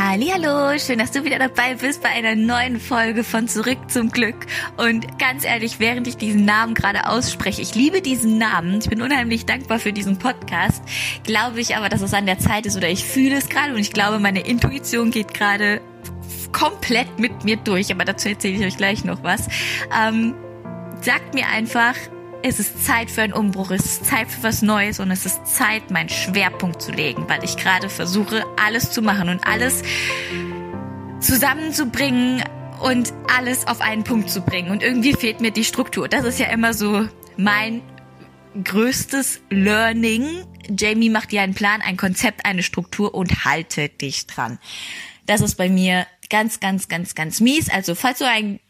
Hallo, schön, dass du wieder dabei bist bei einer neuen Folge von Zurück zum Glück. Und ganz ehrlich, während ich diesen Namen gerade ausspreche, ich liebe diesen Namen, ich bin unheimlich dankbar für diesen Podcast, glaube ich aber, dass es an der Zeit ist oder ich fühle es gerade und ich glaube, meine Intuition geht gerade komplett mit mir durch, aber dazu erzähle ich euch gleich noch was. Ähm, sagt mir einfach, es ist Zeit für einen Umbruch, es ist Zeit für was Neues und es ist Zeit, meinen Schwerpunkt zu legen, weil ich gerade versuche, alles zu machen und alles zusammenzubringen und alles auf einen Punkt zu bringen. Und irgendwie fehlt mir die Struktur. Das ist ja immer so mein größtes Learning. Jamie macht dir einen Plan, ein Konzept, eine Struktur und halte dich dran. Das ist bei mir ganz, ganz, ganz, ganz mies. Also falls du ein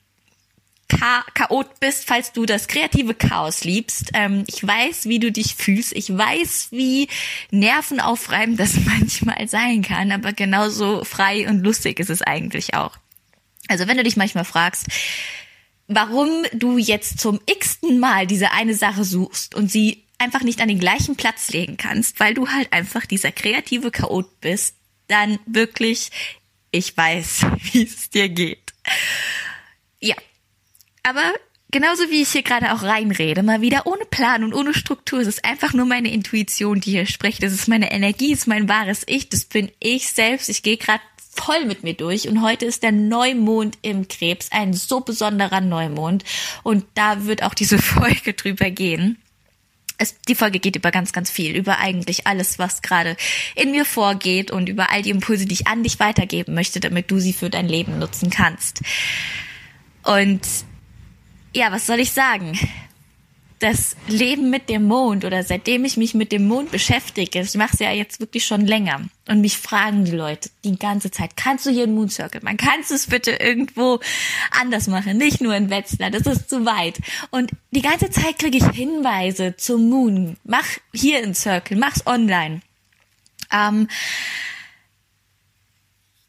Chaot bist, falls du das kreative Chaos liebst. Ähm, ich weiß, wie du dich fühlst. Ich weiß, wie nervenaufreibend das manchmal sein kann, aber genauso frei und lustig ist es eigentlich auch. Also wenn du dich manchmal fragst, warum du jetzt zum x-ten Mal diese eine Sache suchst und sie einfach nicht an den gleichen Platz legen kannst, weil du halt einfach dieser kreative Chaot bist, dann wirklich, ich weiß, wie es dir geht. Ja, aber genauso wie ich hier gerade auch reinrede, mal wieder ohne Plan und ohne Struktur, es ist einfach nur meine Intuition, die hier spricht. Das ist meine Energie, es ist mein wahres Ich, das bin ich selbst. Ich gehe gerade voll mit mir durch und heute ist der Neumond im Krebs, ein so besonderer Neumond und da wird auch diese Folge drüber gehen. Es, die Folge geht über ganz, ganz viel, über eigentlich alles, was gerade in mir vorgeht und über all die Impulse, die ich an dich weitergeben möchte, damit du sie für dein Leben nutzen kannst. Und ja, was soll ich sagen? Das Leben mit dem Mond oder seitdem ich mich mit dem Mond beschäftige, ich mache es ja jetzt wirklich schon länger und mich fragen die Leute die ganze Zeit, kannst du hier einen Moon Circle machen? Kannst du es bitte irgendwo anders machen? Nicht nur in Wetzlar, das ist zu weit. Und die ganze Zeit kriege ich Hinweise zum Moon. Mach hier einen Circle, mach's online. Ähm,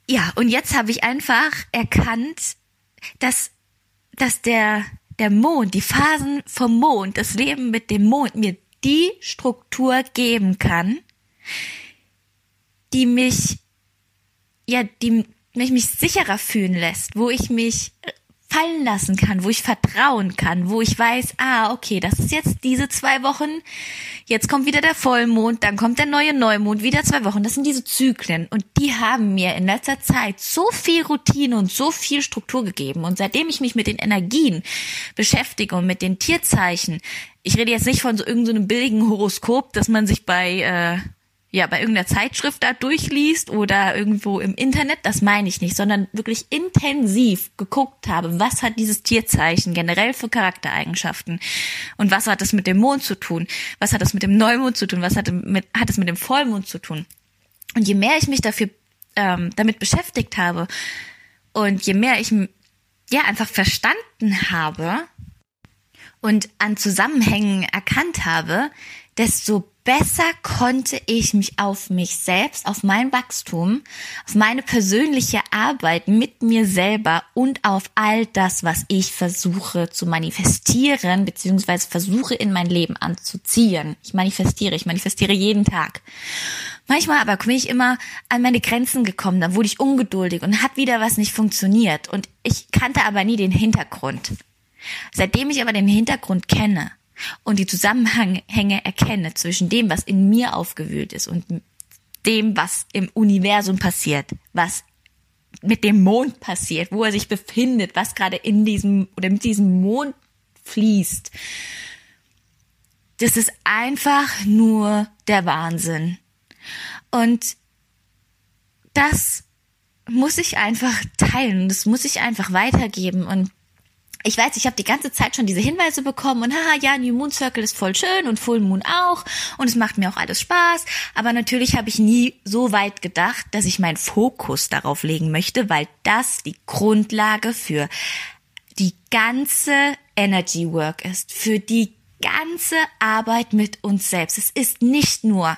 ja, und jetzt habe ich einfach erkannt, dass, dass der der Mond, die Phasen vom Mond, das Leben mit dem Mond mir die Struktur geben kann, die mich, ja, die mich, mich sicherer fühlen lässt, wo ich mich fallen lassen kann, wo ich vertrauen kann, wo ich weiß, ah, okay, das ist jetzt diese zwei Wochen, jetzt kommt wieder der Vollmond, dann kommt der neue Neumond, wieder zwei Wochen. Das sind diese Zyklen und die haben mir in letzter Zeit so viel Routine und so viel Struktur gegeben. Und seitdem ich mich mit den Energien beschäftige und mit den Tierzeichen, ich rede jetzt nicht von so irgendeinem so billigen Horoskop, dass man sich bei äh, ja, bei irgendeiner Zeitschrift da durchliest oder irgendwo im Internet, das meine ich nicht, sondern wirklich intensiv geguckt habe, was hat dieses Tierzeichen generell für Charaktereigenschaften und was hat es mit dem Mond zu tun, was hat es mit dem Neumond zu tun, was hat, mit, hat es mit dem Vollmond zu tun. Und je mehr ich mich dafür ähm, damit beschäftigt habe und je mehr ich ja einfach verstanden habe und an Zusammenhängen erkannt habe, desto besser konnte ich mich auf mich selbst, auf mein Wachstum, auf meine persönliche Arbeit mit mir selber und auf all das, was ich versuche zu manifestieren, beziehungsweise versuche in mein Leben anzuziehen. Ich manifestiere, ich manifestiere jeden Tag. Manchmal aber bin ich immer an meine Grenzen gekommen, dann wurde ich ungeduldig und hat wieder was nicht funktioniert und ich kannte aber nie den Hintergrund. Seitdem ich aber den Hintergrund kenne, und die Zusammenhänge erkenne zwischen dem, was in mir aufgewühlt ist und dem, was im Universum passiert, was mit dem Mond passiert, wo er sich befindet, was gerade in diesem oder mit diesem Mond fließt. Das ist einfach nur der Wahnsinn. Und das muss ich einfach teilen, das muss ich einfach weitergeben und ich weiß, ich habe die ganze Zeit schon diese Hinweise bekommen und haha, ja, New Moon Circle ist voll schön und Full Moon auch und es macht mir auch alles Spaß, aber natürlich habe ich nie so weit gedacht, dass ich meinen Fokus darauf legen möchte, weil das die Grundlage für die ganze Energy Work ist, für die ganze Arbeit mit uns selbst. Es ist nicht nur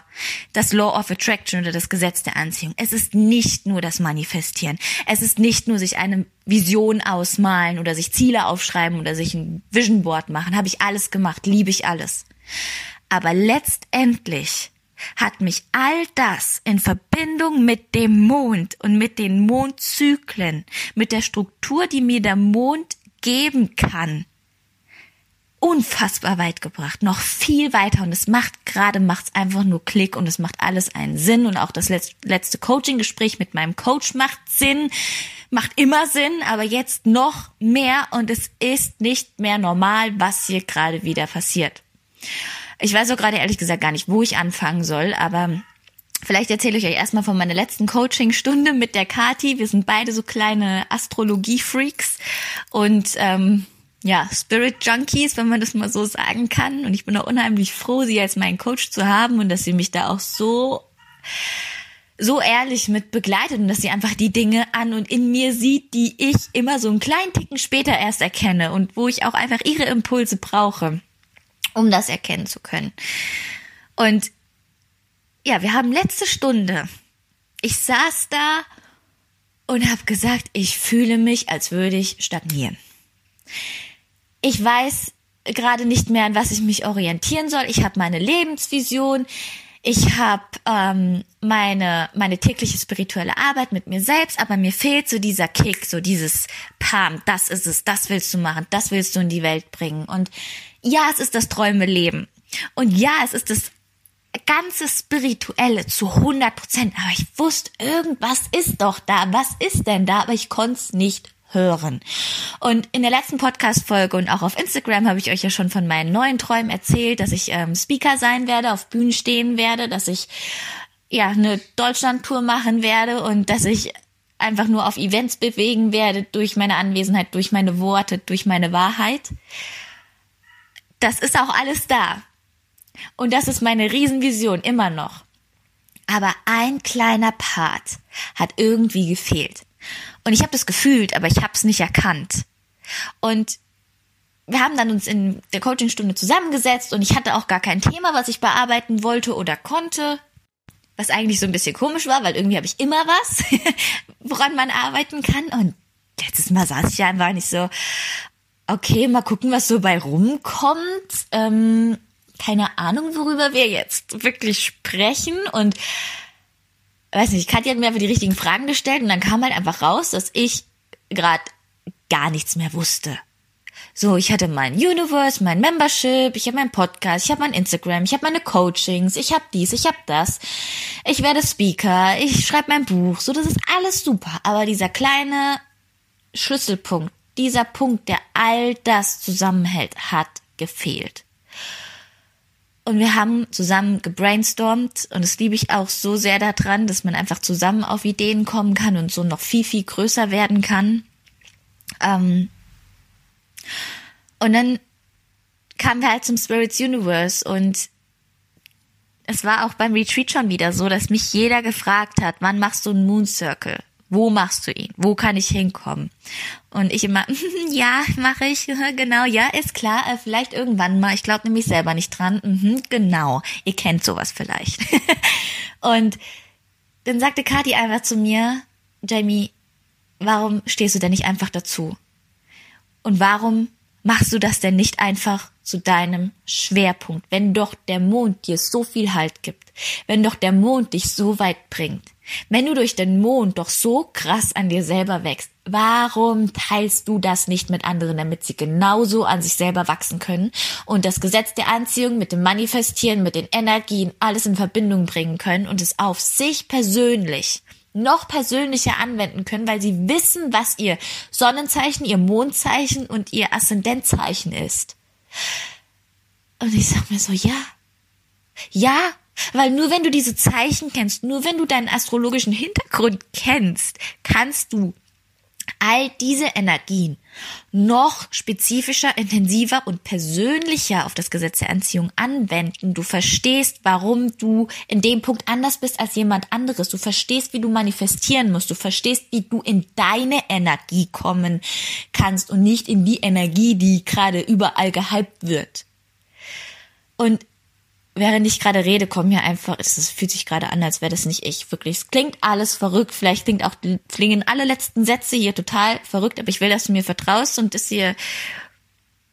das Law of Attraction oder das Gesetz der Anziehung. Es ist nicht nur das Manifestieren. Es ist nicht nur sich eine Vision ausmalen oder sich Ziele aufschreiben oder sich ein Vision Board machen. Habe ich alles gemacht, liebe ich alles. Aber letztendlich hat mich all das in Verbindung mit dem Mond und mit den Mondzyklen, mit der Struktur, die mir der Mond geben kann, unfassbar weit gebracht, noch viel weiter und es macht gerade macht's einfach nur Klick und es macht alles einen Sinn und auch das letzte Coaching Gespräch mit meinem Coach macht Sinn, macht immer Sinn, aber jetzt noch mehr und es ist nicht mehr normal, was hier gerade wieder passiert. Ich weiß auch gerade ehrlich gesagt gar nicht, wo ich anfangen soll, aber vielleicht erzähle ich euch erstmal von meiner letzten Coaching-Stunde mit der Kati. Wir sind beide so kleine Astrologie-Freaks und ähm, ja, Spirit Junkies, wenn man das mal so sagen kann. Und ich bin auch unheimlich froh, sie als meinen Coach zu haben und dass sie mich da auch so so ehrlich mit begleitet und dass sie einfach die Dinge an und in mir sieht, die ich immer so einen kleinen Ticken später erst erkenne und wo ich auch einfach ihre Impulse brauche, um das erkennen zu können. Und ja, wir haben letzte Stunde. Ich saß da und habe gesagt, ich fühle mich, als würde ich stagnieren ich weiß gerade nicht mehr, an was ich mich orientieren soll. Ich habe meine Lebensvision. Ich habe ähm, meine meine tägliche spirituelle Arbeit mit mir selbst, aber mir fehlt so dieser Kick, so dieses Pam, das ist es, das willst du machen, das willst du in die Welt bringen. Und ja, es ist das Träume Leben. Und ja, es ist das ganze Spirituelle zu 100 Prozent. Aber ich wusste, irgendwas ist doch da. Was ist denn da? Aber ich konnte es nicht hören. Und in der letzten Podcast-Folge und auch auf Instagram habe ich euch ja schon von meinen neuen Träumen erzählt, dass ich ähm, Speaker sein werde, auf Bühnen stehen werde, dass ich ja eine Deutschland-Tour machen werde und dass ich einfach nur auf Events bewegen werde durch meine Anwesenheit, durch meine Worte, durch meine Wahrheit. Das ist auch alles da. Und das ist meine Riesenvision immer noch. Aber ein kleiner Part hat irgendwie gefehlt. Und ich habe das gefühlt, aber ich habe es nicht erkannt. Und wir haben dann uns in der Coachingstunde zusammengesetzt und ich hatte auch gar kein Thema, was ich bearbeiten wollte oder konnte. Was eigentlich so ein bisschen komisch war, weil irgendwie habe ich immer was, woran man arbeiten kann. Und letztes Mal saß ich ja einfach nicht so, okay, mal gucken, was so bei rumkommt. Ähm, keine Ahnung, worüber wir jetzt wirklich sprechen. Und weiß nicht, Katja hat mir einfach die richtigen Fragen gestellt und dann kam halt einfach raus, dass ich gerade gar nichts mehr wusste. So, ich hatte mein Universe, mein Membership, ich habe meinen Podcast, ich habe mein Instagram, ich habe meine Coachings, ich habe dies, ich habe das. Ich werde Speaker, ich schreibe mein Buch, so das ist alles super, aber dieser kleine Schlüsselpunkt, dieser Punkt, der all das zusammenhält, hat gefehlt. Und wir haben zusammen gebrainstormt und das liebe ich auch so sehr daran, dass man einfach zusammen auf Ideen kommen kann und so noch viel, viel größer werden kann. Ähm und dann kamen wir halt zum Spirits Universe und es war auch beim Retreat schon wieder so, dass mich jeder gefragt hat, wann machst du einen Moon Circle? Wo machst du ihn? Wo kann ich hinkommen? Und ich immer, ja, mache ich, genau, ja, ist klar, äh, vielleicht irgendwann mal. Ich glaube nämlich selber nicht dran. Mhm, genau, ihr kennt sowas vielleicht. und dann sagte Kati einfach zu mir, Jamie, warum stehst du denn nicht einfach dazu? Und warum machst du das denn nicht einfach zu deinem Schwerpunkt, wenn doch der Mond dir so viel Halt gibt, wenn doch der Mond dich so weit bringt? Wenn du durch den Mond doch so krass an dir selber wächst, warum teilst du das nicht mit anderen, damit sie genauso an sich selber wachsen können und das Gesetz der Anziehung mit dem Manifestieren, mit den Energien alles in Verbindung bringen können und es auf sich persönlich noch persönlicher anwenden können, weil sie wissen, was ihr Sonnenzeichen, ihr Mondzeichen und ihr Aszendentzeichen ist. Und ich sag mir so, ja, ja, weil nur wenn du diese Zeichen kennst, nur wenn du deinen astrologischen Hintergrund kennst, kannst du all diese Energien noch spezifischer, intensiver und persönlicher auf das Gesetz der Anziehung anwenden. Du verstehst, warum du in dem Punkt anders bist als jemand anderes. Du verstehst, wie du manifestieren musst. Du verstehst, wie du in deine Energie kommen kannst und nicht in die Energie, die gerade überall gehypt wird. Und während ich gerade rede, kommen mir einfach, es fühlt sich gerade an, als wäre das nicht ich. Wirklich, es klingt alles verrückt. Vielleicht klingt auch, klingen alle letzten Sätze hier total verrückt, aber ich will, dass du mir vertraust und dass ihr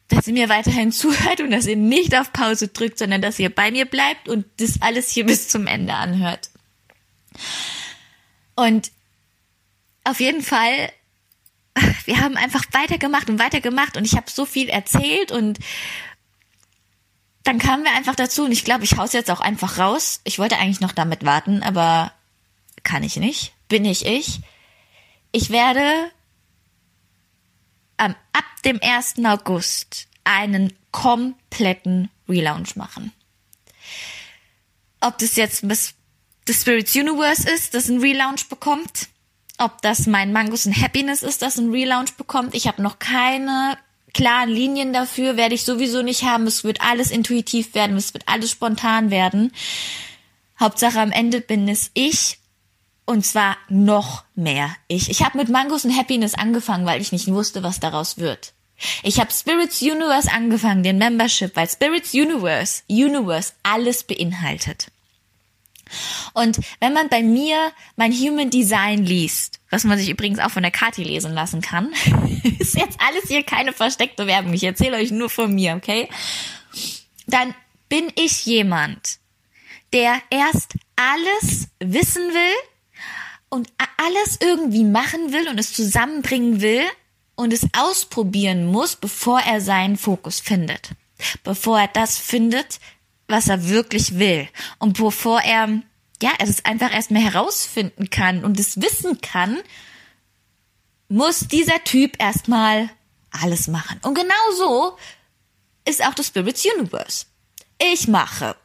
dass ihr mir weiterhin zuhört und dass ihr nicht auf Pause drückt, sondern dass ihr bei mir bleibt und das alles hier bis zum Ende anhört. Und auf jeden Fall, wir haben einfach weitergemacht und weitergemacht und ich habe so viel erzählt und dann kamen wir einfach dazu und ich glaube, ich hau's jetzt auch einfach raus. Ich wollte eigentlich noch damit warten, aber kann ich nicht. Bin ich ich. Ich werde ähm, ab dem 1. August einen kompletten Relaunch machen. Ob das jetzt Miss The Spirits Universe ist, das ein Relaunch bekommt, ob das mein Mangos and Happiness ist, das ein Relaunch bekommt. Ich habe noch keine klaren Linien dafür, werde ich sowieso nicht haben. Es wird alles intuitiv werden, es wird alles spontan werden. Hauptsache am Ende bin es ich und zwar noch mehr ich. Ich habe mit Mangos und Happiness angefangen, weil ich nicht wusste, was daraus wird. Ich habe Spirits Universe angefangen, den Membership, weil Spirits Universe, Universe alles beinhaltet. Und wenn man bei mir mein Human Design liest, was man sich übrigens auch von der Kati lesen lassen kann, ist jetzt alles hier keine versteckte Werbung. Ich erzähle euch nur von mir, okay? Dann bin ich jemand, der erst alles wissen will, und alles irgendwie machen will und es zusammenbringen will und es ausprobieren muss, bevor er seinen Fokus findet. Bevor er das findet, was er wirklich will. Und bevor er, ja, es einfach erstmal herausfinden kann und es wissen kann, muss dieser Typ erstmal alles machen. Und genau so ist auch das Spirits Universe. Ich mache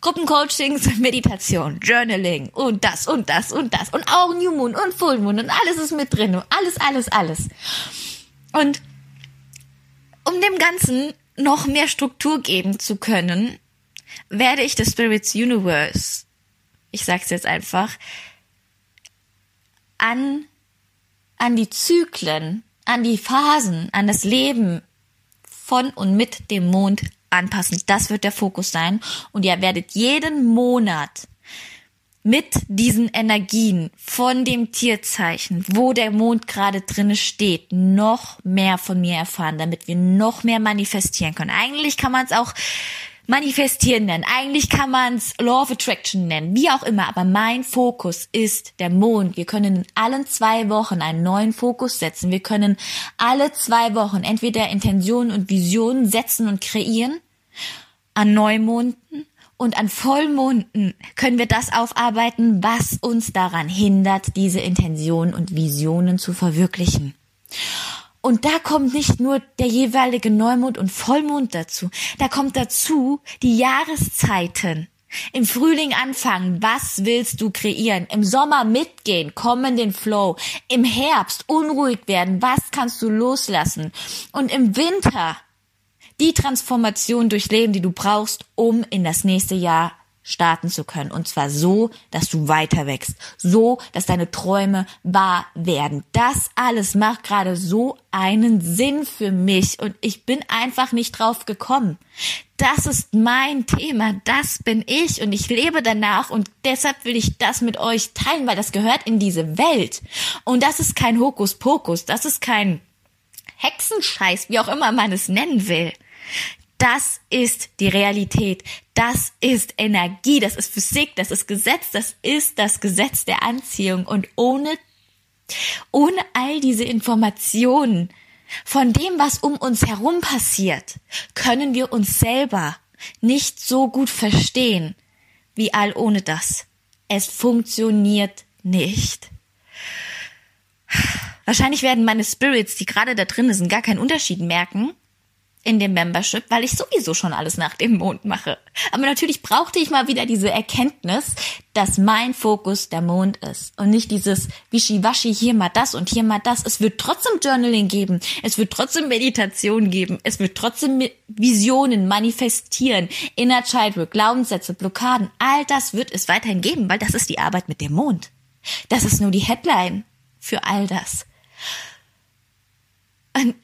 Gruppencoachings, Meditation, Journaling und das und das und das und auch New Moon und Full Moon und alles ist mit drin und alles, alles, alles. Und um dem Ganzen noch mehr Struktur geben zu können, werde ich das Spirits Universe, ich sag's jetzt einfach, an, an die Zyklen, an die Phasen, an das Leben von und mit dem Mond anpassen. Das wird der Fokus sein. Und ihr werdet jeden Monat mit diesen Energien von dem Tierzeichen, wo der Mond gerade drinne steht, noch mehr von mir erfahren, damit wir noch mehr manifestieren können. Eigentlich kann man es auch manifestieren nennen. Eigentlich kann man es Law of Attraction nennen, wie auch immer. Aber mein Fokus ist der Mond. Wir können in allen zwei Wochen einen neuen Fokus setzen. Wir können alle zwei Wochen entweder Intentionen und Visionen setzen und kreieren an Neumonden und an Vollmonden können wir das aufarbeiten, was uns daran hindert, diese Intentionen und Visionen zu verwirklichen. Und da kommt nicht nur der jeweilige Neumond und Vollmond dazu, da kommt dazu die Jahreszeiten. Im Frühling anfangen, was willst du kreieren? Im Sommer mitgehen, kommen den Flow. Im Herbst unruhig werden, was kannst du loslassen? Und im Winter die Transformation durchleben, die du brauchst, um in das nächste Jahr starten zu können. Und zwar so, dass du weiter wächst. So, dass deine Träume wahr werden. Das alles macht gerade so einen Sinn für mich. Und ich bin einfach nicht drauf gekommen. Das ist mein Thema. Das bin ich. Und ich lebe danach. Und deshalb will ich das mit euch teilen, weil das gehört in diese Welt. Und das ist kein Hokuspokus. Das ist kein Hexenscheiß, wie auch immer man es nennen will. Das ist die Realität. Das ist Energie. Das ist Physik. Das ist Gesetz. Das ist das Gesetz der Anziehung. Und ohne, ohne all diese Informationen von dem, was um uns herum passiert, können wir uns selber nicht so gut verstehen wie all ohne das. Es funktioniert nicht. Wahrscheinlich werden meine Spirits, die gerade da drin sind, gar keinen Unterschied merken, in dem Membership, weil ich sowieso schon alles nach dem Mond mache. Aber natürlich brauchte ich mal wieder diese Erkenntnis, dass mein Fokus der Mond ist und nicht dieses Wischiwaschi hier mal das und hier mal das. Es wird trotzdem Journaling geben, es wird trotzdem Meditation geben, es wird trotzdem Visionen manifestieren, Inner Childhood, Glaubenssätze, Blockaden, all das wird es weiterhin geben, weil das ist die Arbeit mit dem Mond. Das ist nur die Headline für all das. Und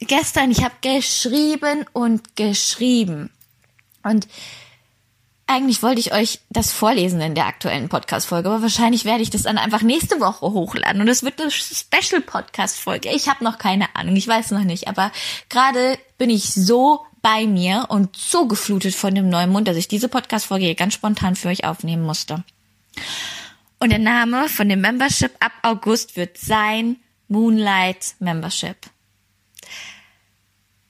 gestern, ich habe geschrieben und geschrieben. Und eigentlich wollte ich euch das vorlesen in der aktuellen Podcast-Folge, aber wahrscheinlich werde ich das dann einfach nächste Woche hochladen und es wird eine Special-Podcast-Folge. Ich habe noch keine Ahnung, ich weiß noch nicht, aber gerade bin ich so bei mir und so geflutet von dem Neumond, dass ich diese Podcast-Folge ganz spontan für euch aufnehmen musste. Und der Name von dem Membership ab August wird sein Moonlight Membership.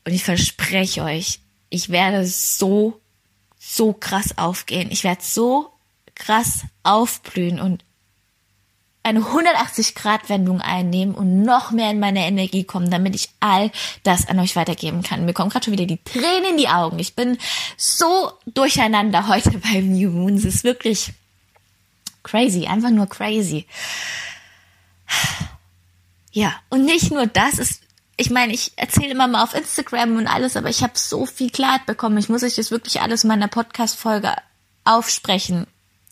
Und ich verspreche euch, ich werde so so krass aufgehen. Ich werde so krass aufblühen und eine 180-Grad-Wendung einnehmen und noch mehr in meine Energie kommen, damit ich all das an euch weitergeben kann. Mir kommen gerade schon wieder die Tränen in die Augen. Ich bin so durcheinander heute beim New Moon. Es ist wirklich crazy, einfach nur crazy. Ja, und nicht nur das, es ich meine, ich erzähle immer mal auf Instagram und alles, aber ich habe so viel Klarheit bekommen. Ich muss euch das wirklich alles in meiner Podcast-Folge aufsprechen.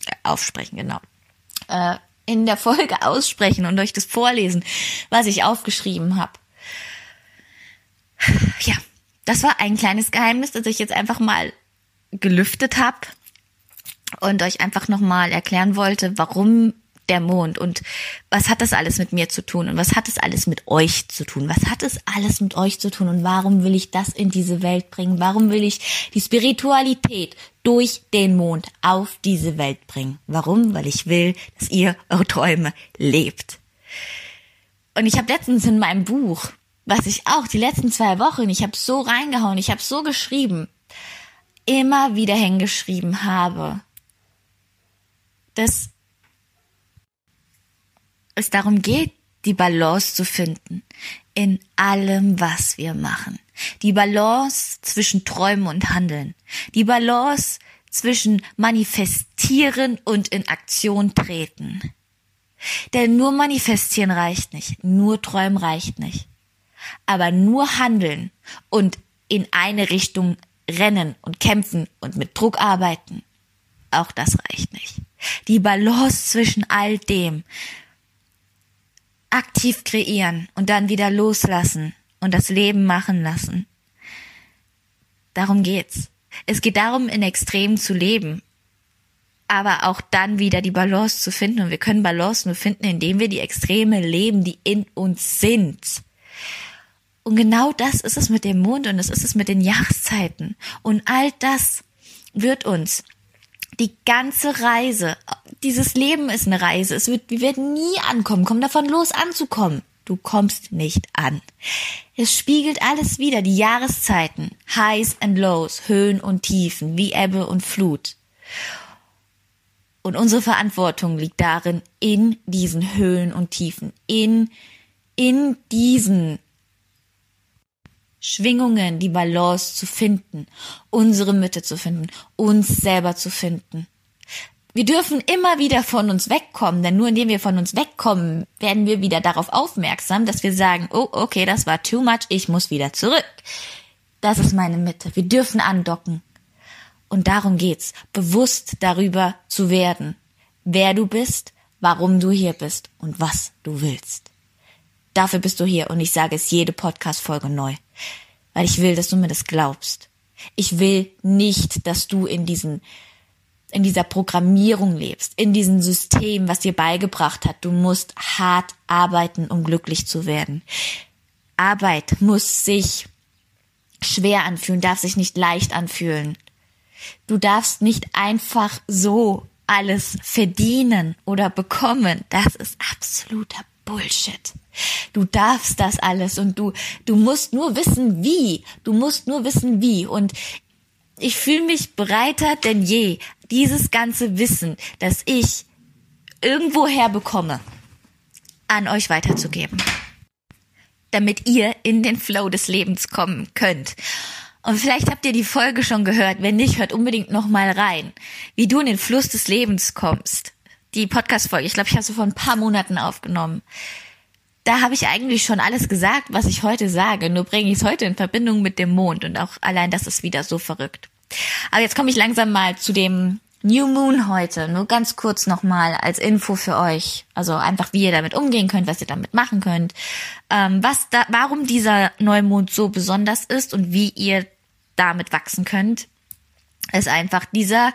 Äh, aufsprechen, genau. Äh, in der Folge aussprechen und euch das vorlesen, was ich aufgeschrieben habe. Ja, das war ein kleines Geheimnis, das ich jetzt einfach mal gelüftet habe und euch einfach nochmal erklären wollte, warum der Mond und was hat das alles mit mir zu tun und was hat es alles mit euch zu tun? Was hat es alles mit euch zu tun und warum will ich das in diese Welt bringen? Warum will ich die Spiritualität durch den Mond auf diese Welt bringen? Warum? Weil ich will, dass ihr eure Träume lebt. Und ich habe letztens in meinem Buch, was ich auch die letzten zwei Wochen, ich habe so reingehauen, ich habe so geschrieben, immer wieder hingeschrieben habe, dass es darum geht, die Balance zu finden in allem, was wir machen. Die Balance zwischen Träumen und Handeln. Die Balance zwischen manifestieren und in Aktion treten. Denn nur manifestieren reicht nicht, nur träumen reicht nicht. Aber nur handeln und in eine Richtung rennen und kämpfen und mit Druck arbeiten, auch das reicht nicht. Die Balance zwischen all dem, aktiv kreieren und dann wieder loslassen und das Leben machen lassen. Darum geht's. Es geht darum, in Extremen zu leben, aber auch dann wieder die Balance zu finden. Und wir können Balance nur finden, indem wir die Extreme leben, die in uns sind. Und genau das ist es mit dem Mond und das ist es mit den Jahreszeiten. Und all das wird uns die ganze Reise, dieses Leben ist eine Reise. Es wird, wir werden nie ankommen. Komm davon los anzukommen. Du kommst nicht an. Es spiegelt alles wieder, die Jahreszeiten, Highs and Lows, Höhen und Tiefen, wie Ebbe und Flut. Und unsere Verantwortung liegt darin, in diesen Höhen und Tiefen, in, in diesen Schwingungen, die Balance zu finden, unsere Mitte zu finden, uns selber zu finden. Wir dürfen immer wieder von uns wegkommen, denn nur indem wir von uns wegkommen, werden wir wieder darauf aufmerksam, dass wir sagen, oh, okay, das war too much, ich muss wieder zurück. Das ist meine Mitte. Wir dürfen andocken. Und darum geht's, bewusst darüber zu werden, wer du bist, warum du hier bist und was du willst. Dafür bist du hier und ich sage es jede Podcast-Folge neu. Weil ich will, dass du mir das glaubst. Ich will nicht, dass du in diesen, in dieser Programmierung lebst, in diesem System, was dir beigebracht hat. Du musst hart arbeiten, um glücklich zu werden. Arbeit muss sich schwer anfühlen, darf sich nicht leicht anfühlen. Du darfst nicht einfach so alles verdienen oder bekommen. Das ist absoluter Bullshit. Du darfst das alles und du, du musst nur wissen, wie. Du musst nur wissen, wie. Und ich fühle mich breiter denn je, dieses ganze Wissen, das ich irgendwoher bekomme, an euch weiterzugeben. Damit ihr in den Flow des Lebens kommen könnt. Und vielleicht habt ihr die Folge schon gehört. Wenn nicht, hört unbedingt noch mal rein, wie du in den Fluss des Lebens kommst die Podcast-Folge, ich glaube, ich habe sie vor ein paar Monaten aufgenommen. Da habe ich eigentlich schon alles gesagt, was ich heute sage. Nur bringe ich es heute in Verbindung mit dem Mond und auch allein das ist wieder so verrückt. Aber jetzt komme ich langsam mal zu dem New Moon heute. Nur ganz kurz nochmal als Info für euch. Also einfach, wie ihr damit umgehen könnt, was ihr damit machen könnt. Ähm, was da, warum dieser Neumond so besonders ist und wie ihr damit wachsen könnt. ist einfach, dieser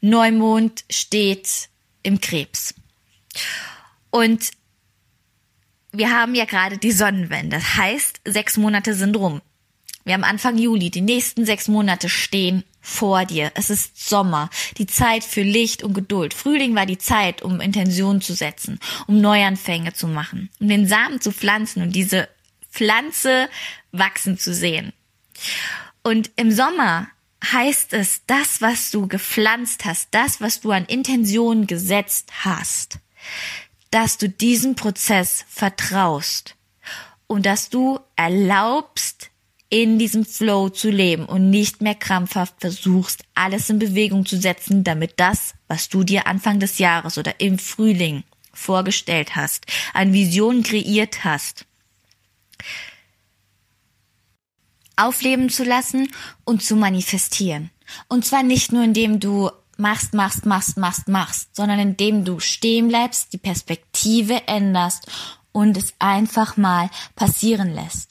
Neumond steht im Krebs. Und wir haben ja gerade die Sonnenwende. Das heißt, sechs Monate sind rum. Wir haben Anfang Juli. Die nächsten sechs Monate stehen vor dir. Es ist Sommer. Die Zeit für Licht und Geduld. Frühling war die Zeit, um Intentionen zu setzen, um Neuanfänge zu machen, um den Samen zu pflanzen und diese Pflanze wachsen zu sehen. Und im Sommer heißt es, das, was du gepflanzt hast, das, was du an Intentionen gesetzt hast, dass du diesem Prozess vertraust und dass du erlaubst, in diesem Flow zu leben und nicht mehr krampfhaft versuchst, alles in Bewegung zu setzen, damit das, was du dir Anfang des Jahres oder im Frühling vorgestellt hast, an Visionen kreiert hast, aufleben zu lassen und zu manifestieren. Und zwar nicht nur indem du machst, machst, machst, machst, machst, sondern indem du stehen bleibst, die Perspektive änderst und es einfach mal passieren lässt.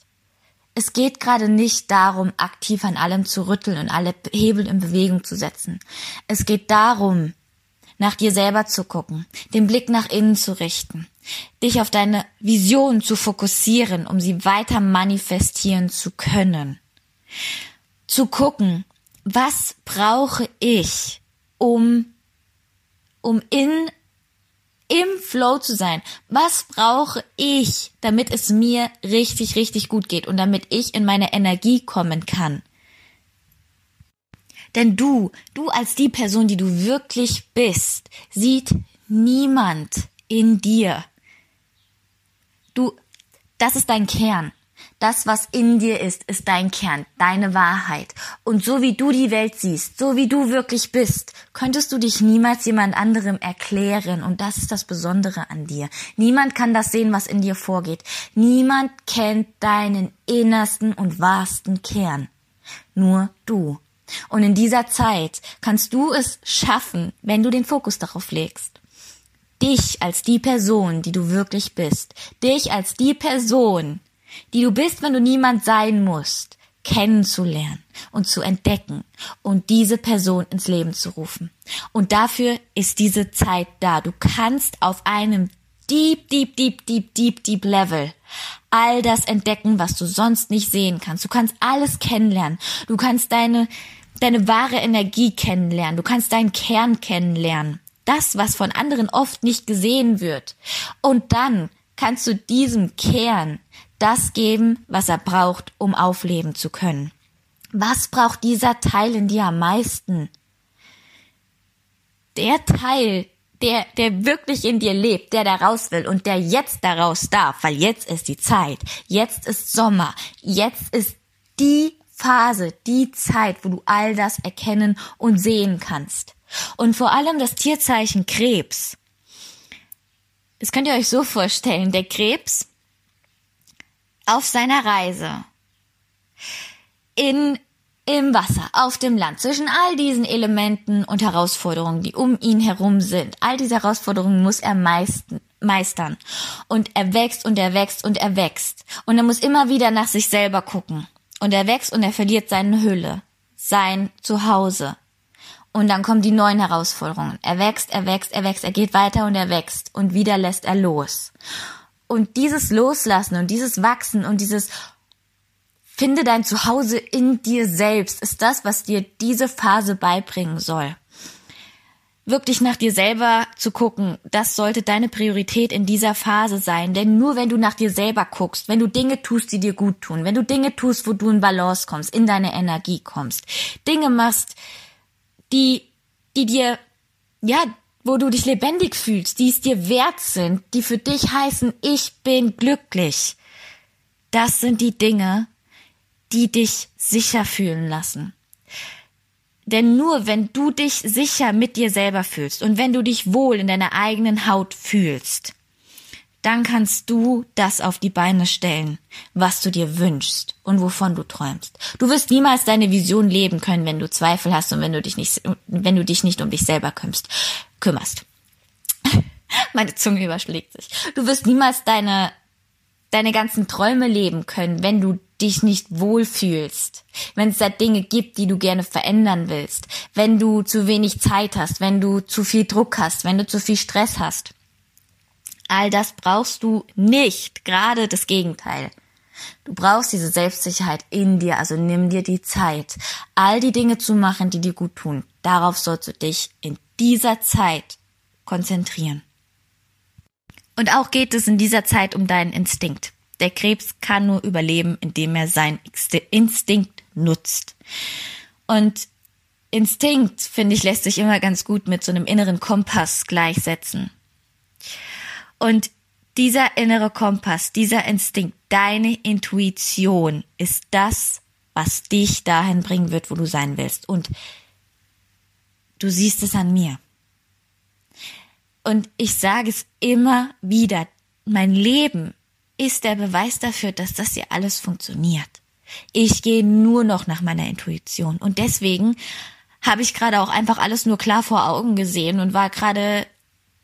Es geht gerade nicht darum, aktiv an allem zu rütteln und alle Hebel in Bewegung zu setzen. Es geht darum, nach dir selber zu gucken, den Blick nach innen zu richten, dich auf deine Vision zu fokussieren, um sie weiter manifestieren zu können. Zu gucken, was brauche ich, um, um in im Flow zu sein. Was brauche ich, damit es mir richtig, richtig gut geht und damit ich in meine Energie kommen kann? Denn du, du als die Person, die du wirklich bist, sieht niemand in dir. Du, das ist dein Kern. Das, was in dir ist, ist dein Kern, deine Wahrheit. Und so wie du die Welt siehst, so wie du wirklich bist, könntest du dich niemals jemand anderem erklären. Und das ist das Besondere an dir. Niemand kann das sehen, was in dir vorgeht. Niemand kennt deinen innersten und wahrsten Kern. Nur du. Und in dieser Zeit kannst du es schaffen, wenn du den Fokus darauf legst dich als die Person, die du wirklich bist, dich als die Person, die du bist, wenn du niemand sein musst, kennenzulernen und zu entdecken und diese Person ins Leben zu rufen. Und dafür ist diese Zeit da. Du kannst auf einem deep, deep, deep, deep, deep, deep Level all das entdecken, was du sonst nicht sehen kannst. Du kannst alles kennenlernen. Du kannst deine, deine wahre Energie kennenlernen. Du kannst deinen Kern kennenlernen. Das, was von anderen oft nicht gesehen wird. Und dann kannst du diesem Kern das geben, was er braucht, um aufleben zu können. Was braucht dieser Teil in dir am meisten? Der Teil, der, der wirklich in dir lebt, der da raus will und der jetzt daraus darf, weil jetzt ist die Zeit, jetzt ist Sommer, jetzt ist die Phase, die Zeit, wo du all das erkennen und sehen kannst. Und vor allem das Tierzeichen Krebs. Das könnt ihr euch so vorstellen. Der Krebs auf seiner Reise in im Wasser, auf dem Land, zwischen all diesen Elementen und Herausforderungen, die um ihn herum sind. All diese Herausforderungen muss er meisten, meistern. Und er wächst und er wächst und er wächst. Und er muss immer wieder nach sich selber gucken. Und er wächst und er verliert seine Hülle, sein Zuhause. Und dann kommen die neuen Herausforderungen. Er wächst, er wächst, er wächst, er geht weiter und er wächst. Und wieder lässt er los. Und dieses Loslassen und dieses Wachsen und dieses Finde dein Zuhause in dir selbst ist das, was dir diese Phase beibringen soll. Wirklich nach dir selber zu gucken, das sollte deine Priorität in dieser Phase sein. Denn nur wenn du nach dir selber guckst, wenn du Dinge tust, die dir gut tun, wenn du Dinge tust, wo du in Balance kommst, in deine Energie kommst, Dinge machst, die, die dir, ja, wo du dich lebendig fühlst, die es dir wert sind, die für dich heißen, ich bin glücklich. Das sind die Dinge, die dich sicher fühlen lassen. Denn nur wenn du dich sicher mit dir selber fühlst und wenn du dich wohl in deiner eigenen Haut fühlst, dann kannst du das auf die Beine stellen, was du dir wünschst und wovon du träumst. Du wirst niemals deine Vision leben können, wenn du Zweifel hast und wenn du dich nicht, wenn du dich nicht um dich selber kümmerst kümmerst. Meine Zunge überschlägt sich. Du wirst niemals deine, deine ganzen Träume leben können, wenn du dich nicht wohlfühlst, wenn es da Dinge gibt, die du gerne verändern willst, wenn du zu wenig Zeit hast, wenn du zu viel Druck hast, wenn du zu viel Stress hast. All das brauchst du nicht, gerade das Gegenteil. Du brauchst diese Selbstsicherheit in dir, also nimm dir die Zeit, all die Dinge zu machen, die dir gut tun. Darauf sollst du dich in dieser Zeit konzentrieren. Und auch geht es in dieser Zeit um deinen Instinkt. Der Krebs kann nur überleben, indem er seinen Instinkt nutzt. Und Instinkt, finde ich, lässt sich immer ganz gut mit so einem inneren Kompass gleichsetzen. Und dieser innere Kompass, dieser Instinkt, deine Intuition ist das, was dich dahin bringen wird, wo du sein willst. Und du siehst es an mir. Und ich sage es immer wieder, mein Leben ist der Beweis dafür, dass das hier alles funktioniert. Ich gehe nur noch nach meiner Intuition. Und deswegen habe ich gerade auch einfach alles nur klar vor Augen gesehen und war gerade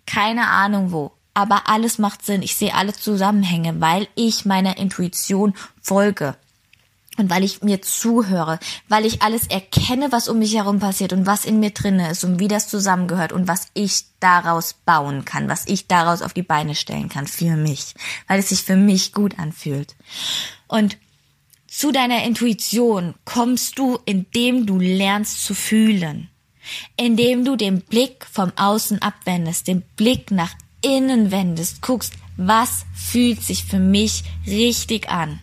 keine Ahnung wo. Aber alles macht Sinn. Ich sehe alle Zusammenhänge, weil ich meiner Intuition folge und weil ich mir zuhöre, weil ich alles erkenne, was um mich herum passiert und was in mir drinne ist und wie das zusammengehört und was ich daraus bauen kann, was ich daraus auf die Beine stellen kann für mich, weil es sich für mich gut anfühlt. Und zu deiner Intuition kommst du, indem du lernst zu fühlen, indem du den Blick vom Außen abwendest, den Blick nach innen wendest, guckst, was fühlt sich für mich richtig an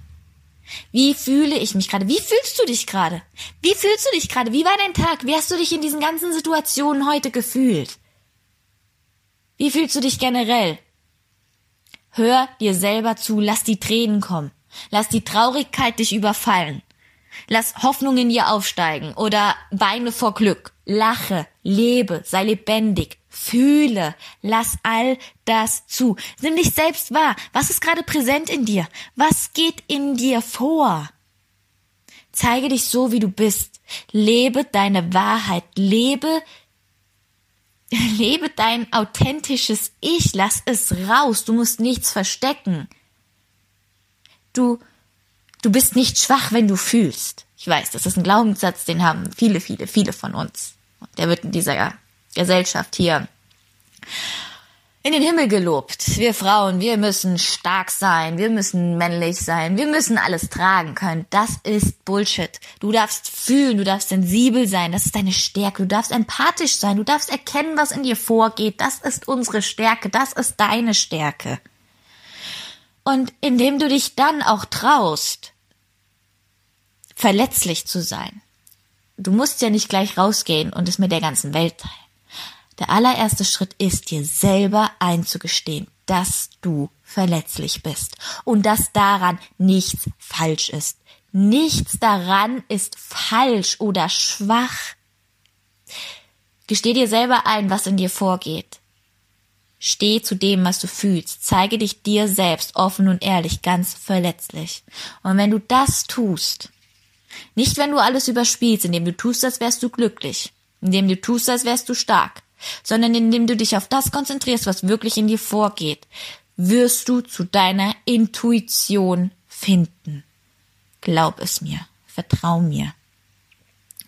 wie fühle ich mich gerade? Wie fühlst du dich gerade? Wie fühlst du dich gerade? Wie war dein Tag? Wie hast du dich in diesen ganzen Situationen heute gefühlt? Wie fühlst du dich generell? Hör dir selber zu, lass die Tränen kommen. Lass die Traurigkeit dich überfallen. Lass Hoffnung in dir aufsteigen oder weine vor Glück. Lache, lebe, sei lebendig, Fühle, lass all das zu. Nimm dich selbst wahr. Was ist gerade präsent in dir? Was geht in dir vor? Zeige dich so, wie du bist. Lebe deine Wahrheit. Lebe, lebe dein authentisches Ich. Lass es raus. Du musst nichts verstecken. Du, du bist nicht schwach, wenn du fühlst. Ich weiß, das ist ein Glaubenssatz, den haben viele, viele, viele von uns. Der wird in dieser Gesellschaft hier in den Himmel gelobt. Wir Frauen, wir müssen stark sein, wir müssen männlich sein, wir müssen alles tragen können. Das ist Bullshit. Du darfst fühlen, du darfst sensibel sein, das ist deine Stärke. Du darfst empathisch sein, du darfst erkennen, was in dir vorgeht. Das ist unsere Stärke, das ist deine Stärke. Und indem du dich dann auch traust, verletzlich zu sein. Du musst ja nicht gleich rausgehen und es mit der ganzen Welt teilen. Der allererste Schritt ist, dir selber einzugestehen, dass du verletzlich bist und dass daran nichts falsch ist. Nichts daran ist falsch oder schwach. Gesteh dir selber ein, was in dir vorgeht. Steh zu dem, was du fühlst. Zeige dich dir selbst offen und ehrlich, ganz verletzlich. Und wenn du das tust, nicht wenn du alles überspielst, indem du tust, als wärst du glücklich, indem du tust, als wärst du stark, sondern indem du dich auf das konzentrierst, was wirklich in dir vorgeht, wirst du zu deiner Intuition finden. Glaub es mir, vertrau mir.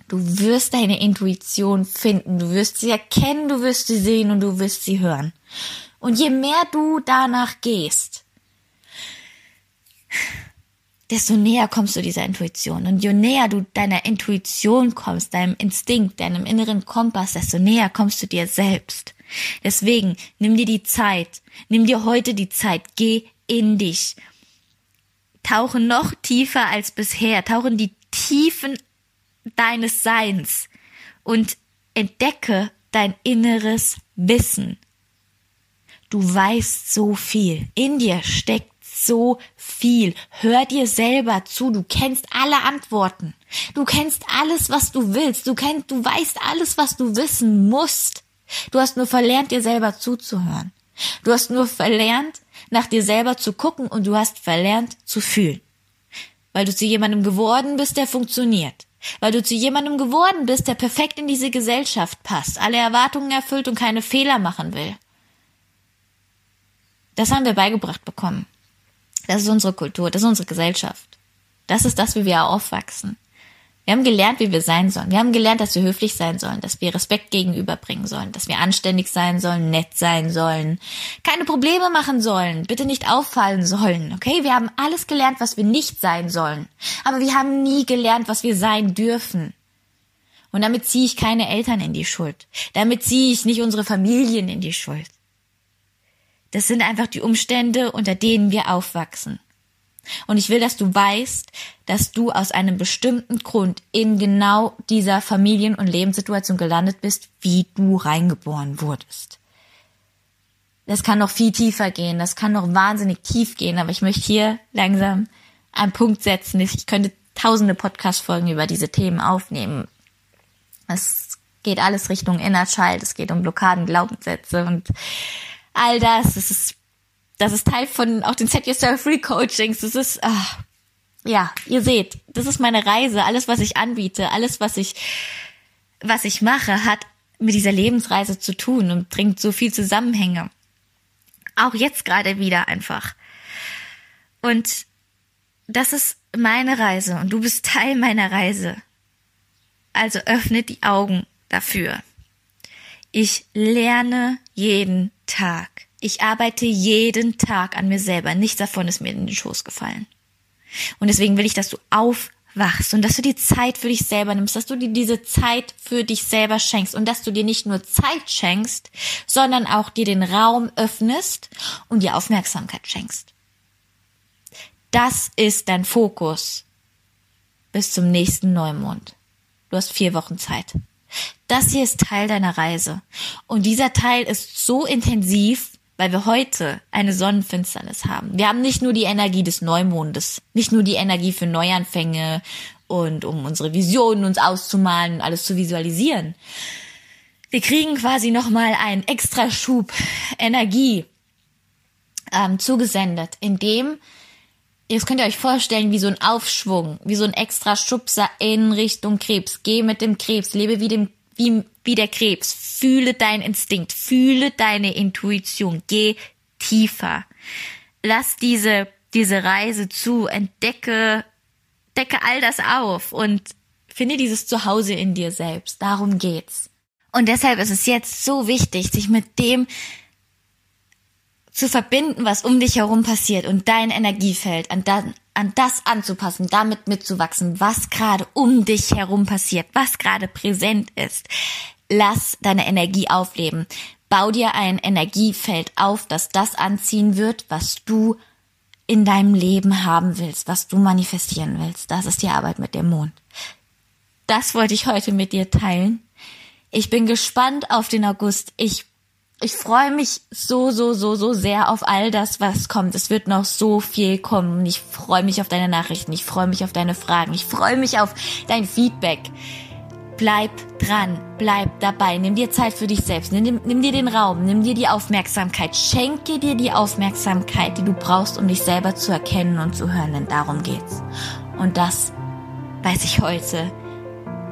Du wirst deine Intuition finden, du wirst sie erkennen, du wirst sie sehen und du wirst sie hören. Und je mehr du danach gehst, desto näher kommst du dieser Intuition. Und je näher du deiner Intuition kommst, deinem Instinkt, deinem inneren Kompass, desto näher kommst du dir selbst. Deswegen nimm dir die Zeit, nimm dir heute die Zeit, geh in dich. Tauche noch tiefer als bisher, tauche in die Tiefen deines Seins und entdecke dein inneres Wissen. Du weißt so viel. In dir steckt so viel. Hör dir selber zu. Du kennst alle Antworten. Du kennst alles, was du willst. Du kennst, du weißt alles, was du wissen musst. Du hast nur verlernt, dir selber zuzuhören. Du hast nur verlernt, nach dir selber zu gucken und du hast verlernt zu fühlen. Weil du zu jemandem geworden bist, der funktioniert. Weil du zu jemandem geworden bist, der perfekt in diese Gesellschaft passt, alle Erwartungen erfüllt und keine Fehler machen will. Das haben wir beigebracht bekommen. Das ist unsere Kultur, das ist unsere Gesellschaft. Das ist das, wie wir aufwachsen. Wir haben gelernt, wie wir sein sollen. Wir haben gelernt, dass wir höflich sein sollen, dass wir Respekt gegenüberbringen sollen, dass wir anständig sein sollen, nett sein sollen, keine Probleme machen sollen, bitte nicht auffallen sollen. Okay, wir haben alles gelernt, was wir nicht sein sollen. Aber wir haben nie gelernt, was wir sein dürfen. Und damit ziehe ich keine Eltern in die Schuld. Damit ziehe ich nicht unsere Familien in die Schuld. Das sind einfach die Umstände, unter denen wir aufwachsen. Und ich will, dass du weißt, dass du aus einem bestimmten Grund in genau dieser Familien- und Lebenssituation gelandet bist, wie du reingeboren wurdest. Das kann noch viel tiefer gehen, das kann noch wahnsinnig tief gehen, aber ich möchte hier langsam einen Punkt setzen. Ich könnte tausende Podcast-Folgen über diese Themen aufnehmen. Es geht alles Richtung Inner Child, es geht um Blockaden, Glaubenssätze und all das. Das ist, das ist Teil von auch den Set Yourself Free Coachings. Das ist, ach, ja, ihr seht, das ist meine Reise. Alles, was ich anbiete, alles, was ich, was ich mache, hat mit dieser Lebensreise zu tun und bringt so viel Zusammenhänge. Auch jetzt gerade wieder einfach. Und das ist meine Reise und du bist Teil meiner Reise. Also öffne die Augen dafür. Ich lerne jeden Tag. Ich arbeite jeden Tag an mir selber. Nichts davon ist mir in den Schoß gefallen. Und deswegen will ich, dass du aufwachst und dass du die Zeit für dich selber nimmst, dass du dir diese Zeit für dich selber schenkst und dass du dir nicht nur Zeit schenkst, sondern auch dir den Raum öffnest und dir Aufmerksamkeit schenkst. Das ist dein Fokus bis zum nächsten Neumond. Du hast vier Wochen Zeit. Das hier ist Teil deiner Reise. Und dieser Teil ist so intensiv, weil wir heute eine Sonnenfinsternis haben. Wir haben nicht nur die Energie des Neumondes, nicht nur die Energie für Neuanfänge und um unsere Visionen uns auszumalen und alles zu visualisieren. Wir kriegen quasi nochmal einen extra Schub Energie ähm, zugesendet, in dem Jetzt könnt ihr euch vorstellen, wie so ein Aufschwung, wie so ein extra Schubser in Richtung Krebs. Geh mit dem Krebs, lebe wie, dem, wie, wie der Krebs. Fühle deinen Instinkt, fühle deine Intuition. Geh tiefer. Lass diese, diese Reise zu, entdecke, decke all das auf und finde dieses Zuhause in dir selbst. Darum geht's. Und deshalb ist es jetzt so wichtig, sich mit dem zu verbinden, was um dich herum passiert und dein Energiefeld an, da, an das anzupassen, damit mitzuwachsen, was gerade um dich herum passiert, was gerade präsent ist. Lass deine Energie aufleben. Bau dir ein Energiefeld auf, das das anziehen wird, was du in deinem Leben haben willst, was du manifestieren willst. Das ist die Arbeit mit dem Mond. Das wollte ich heute mit dir teilen. Ich bin gespannt auf den August. Ich ich freue mich so, so, so, so sehr auf all das, was kommt. Es wird noch so viel kommen. Ich freue mich auf deine Nachrichten. Ich freue mich auf deine Fragen. Ich freue mich auf dein Feedback. Bleib dran, bleib dabei, nimm dir Zeit für dich selbst, nimm, nimm, dir den Raum, nimm dir die Aufmerksamkeit, schenke dir die Aufmerksamkeit, die du brauchst, um dich selber zu erkennen und zu hören, denn darum geht's. Und das weiß ich heute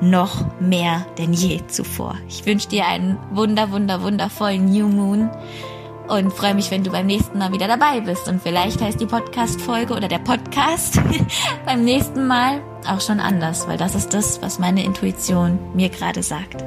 noch mehr denn je zuvor. Ich wünsche dir einen wunder, wunder, wundervollen New Moon und freue mich, wenn du beim nächsten Mal wieder dabei bist. Und vielleicht heißt die Podcast-Folge oder der Podcast beim nächsten Mal auch schon anders, weil das ist das, was meine Intuition mir gerade sagt.